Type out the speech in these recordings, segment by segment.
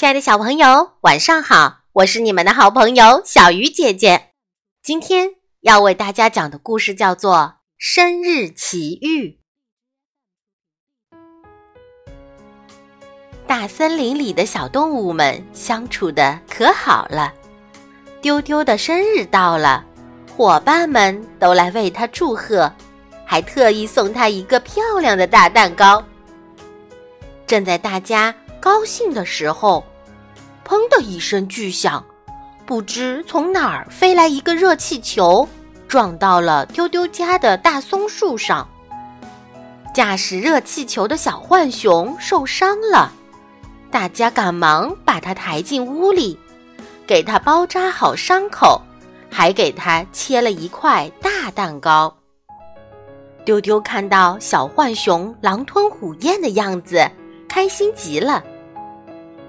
亲爱的小朋友，晚上好！我是你们的好朋友小鱼姐姐。今天要为大家讲的故事叫做《生日奇遇》。大森林里的小动物们相处的可好了。丢丢的生日到了，伙伴们都来为他祝贺，还特意送他一个漂亮的大蛋糕。正在大家高兴的时候。砰的一声巨响，不知从哪儿飞来一个热气球，撞到了丢丢家的大松树上。驾驶热气球的小浣熊受伤了，大家赶忙把它抬进屋里，给它包扎好伤口，还给它切了一块大蛋糕。丢丢看到小浣熊狼吞虎咽的样子，开心极了。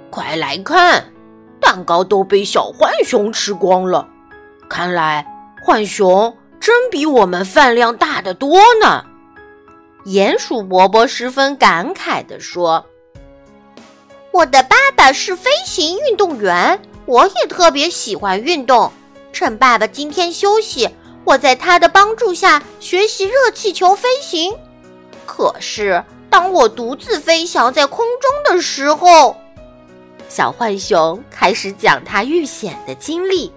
快来看，蛋糕都被小浣熊吃光了。看来浣熊真比我们饭量大得多呢。鼹鼠伯伯十分感慨地说：“我的爸爸是飞行运动员，我也特别喜欢运动。趁爸爸今天休息，我在他的帮助下学习热气球飞行。可是当我独自飞翔在空中的时候……”小浣熊开始讲他遇险的经历。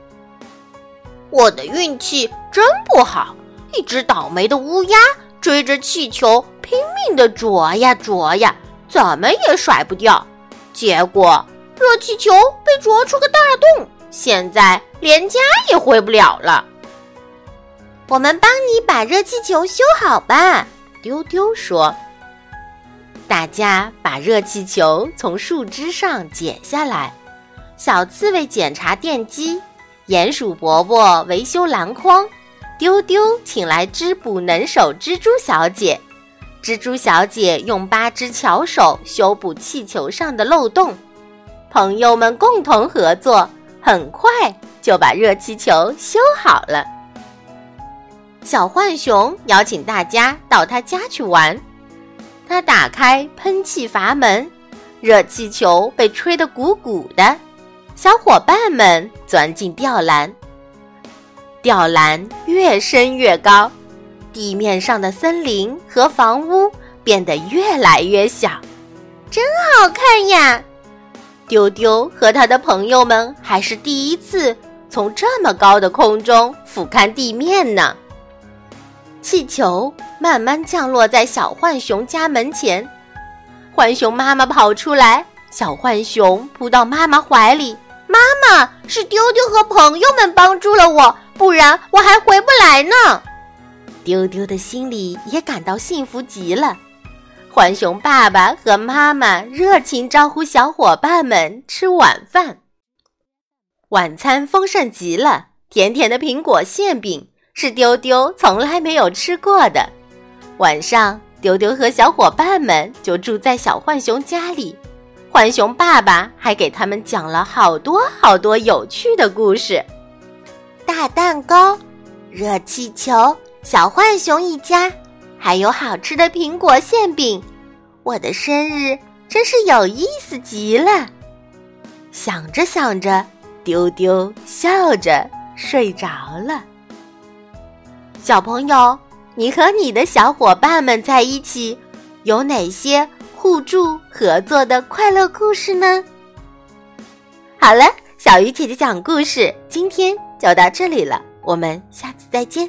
我的运气真不好，一只倒霉的乌鸦追着气球拼命地啄呀啄呀，怎么也甩不掉。结果热气球被啄出个大洞，现在连家也回不了了。我们帮你把热气球修好吧，丢丢说。大家把热气球从树枝上剪下来，小刺猬检查电机，鼹鼠伯伯维修篮筐，丢丢请来织补能手蜘蛛小姐，蜘蛛小姐用八只巧手修补气球上的漏洞，朋友们共同合作，很快就把热气球修好了。小浣熊邀请大家到他家去玩。他打开喷气阀门，热气球被吹得鼓鼓的。小伙伴们钻进吊篮，吊篮越升越高，地面上的森林和房屋变得越来越小，真好看呀！丢丢和他的朋友们还是第一次从这么高的空中俯瞰地面呢。气球慢慢降落在小浣熊家门前，浣熊妈妈跑出来，小浣熊扑到妈妈怀里。妈妈，是丢丢和朋友们帮助了我，不然我还回不来呢。丢丢的心里也感到幸福极了。浣熊爸爸和妈妈热情招呼小伙伴们吃晚饭，晚餐丰盛极了，甜甜的苹果馅饼。是丢丢从来没有吃过的。晚上，丢丢和小伙伴们就住在小浣熊家里。浣熊爸爸还给他们讲了好多好多有趣的故事。大蛋糕、热气球、小浣熊一家，还有好吃的苹果馅饼。我的生日真是有意思极了。想着想着，丢丢笑着睡着了。小朋友，你和你的小伙伴们在一起，有哪些互助合作的快乐故事呢？好了，小鱼姐姐讲故事，今天就到这里了，我们下次再见。